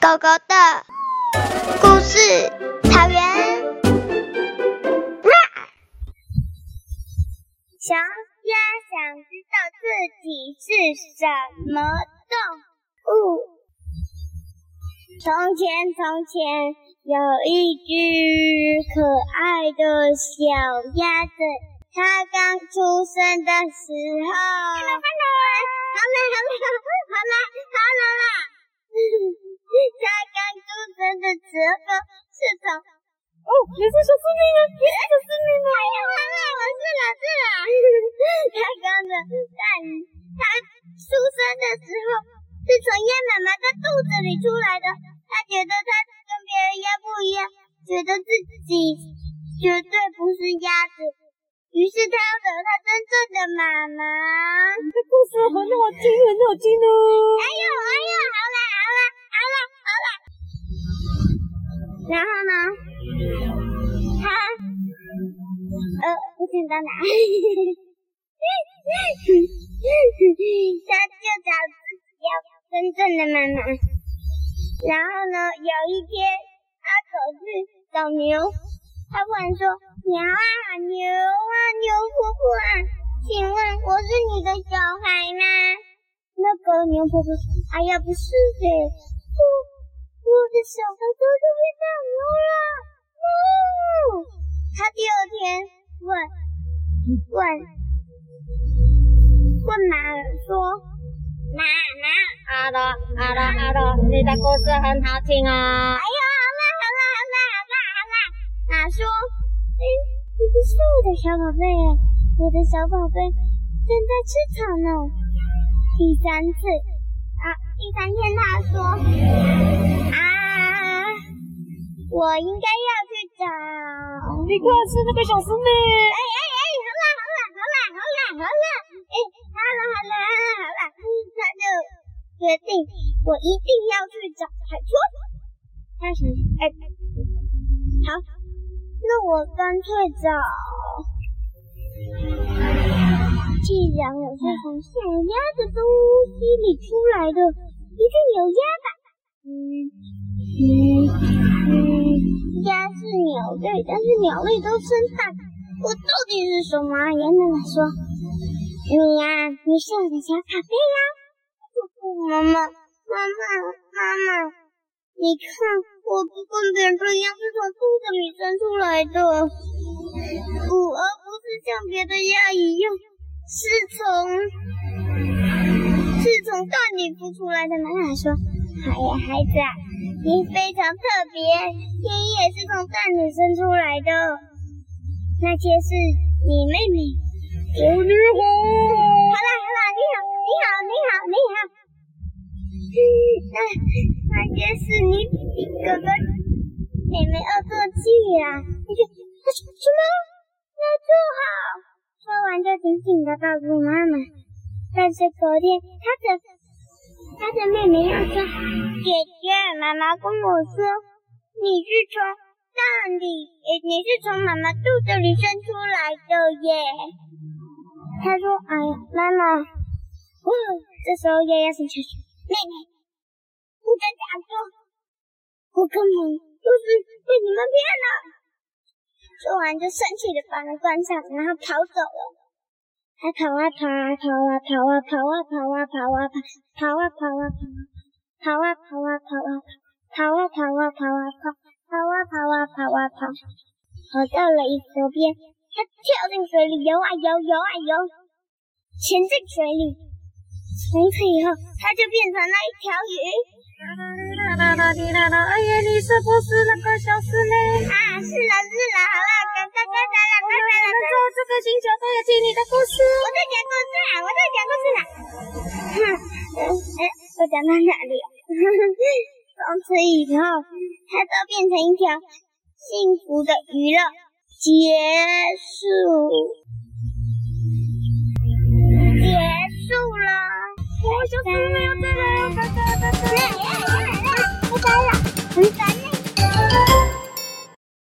狗狗的故事，草原。小鸭想知道自己是什么动物。从前，从前有一只可爱的小鸭子，它刚出生的时候，觉得他跟别人鸭不一样，觉得自己绝对不是鸭子，于是他要找他真正的妈妈。这故事很好听，很好听哦！哎呦哎呦，好啦好啦。好了好了，然后呢？他呃，不知道哪，他就找自己要真正的妈妈。然后呢，有一天，他可是找牛，他问说：“牛啊牛啊牛婆婆啊，请问我是你的小孩吗？”那个牛婆婆说：“哎呀，不是的。”我我的小孩都是会长牛了，哦！他第二天问问问马儿说：“妈妈，好的好的好的，你的故事很好听啊！”哎呀，好了好了好了好了好了，马说：“哎，你不是我的小宝贝，我的小宝贝正在吃草呢。”第三次。啊第三天，他说：“啊，我应该要去找。你快吃那个小狮妹。哎哎哎，好啦好啦好啦好啦好啦，他就决定我一定要去找海豚。他想，哎，好，那我干脆找。既然我是从小鸭的东西里出来的。”一定有鸭吧？嗯嗯嗯，鸭是鸟类，但是鸟类都生蛋，我到底是什么？爷爷奶奶说，你呀、你是我的小宝贝呀。妈妈，妈妈，妈妈，你看，我不跟别人不一样，是从肚子里生出来的，不，而不是像别的鸭一样，是从。是从蛋里孵出来的。妈妈说：“哎呀，孩子，你非常特别，天也是从蛋里生出来的。那些是你妹妹。你好。剧啊？你说什么？那就好。说完就紧紧的抱住妈妈。”但是昨天，他的他的妹妹要说：“姐姐，妈妈跟我说，你是从蛋里，你是从妈妈肚子里生出来的耶。”他说：“哎呀，妈妈，哦，这时候丫丫生气说：妹妹，不准这样说，我根本就是被你们骗了。”说完就生气的把门关上，然后跑走了。他跑啊跑啊跑啊跑啊跑啊跑啊跑啊跑啊，跑啊跑啊跑，跑啊跑啊跑啊跑，跑啊跑啊跑啊跑，跑啊跑啊跑啊跑，跑到了一河边，他跳进水里游啊游游啊游，潜进水里，从此以后他就变成了一条鱼。哒哒哒滴哒哒，哎呀，你是不是那个小师妹？啊，是了是了，好了，赶快快来了，快来了！我们说这个星球都有听你的故事。我在讲故事啊，我在讲故事呢。哼，哎，我讲到哪里了？从此以后，它都变成一条幸福的鱼了。结束，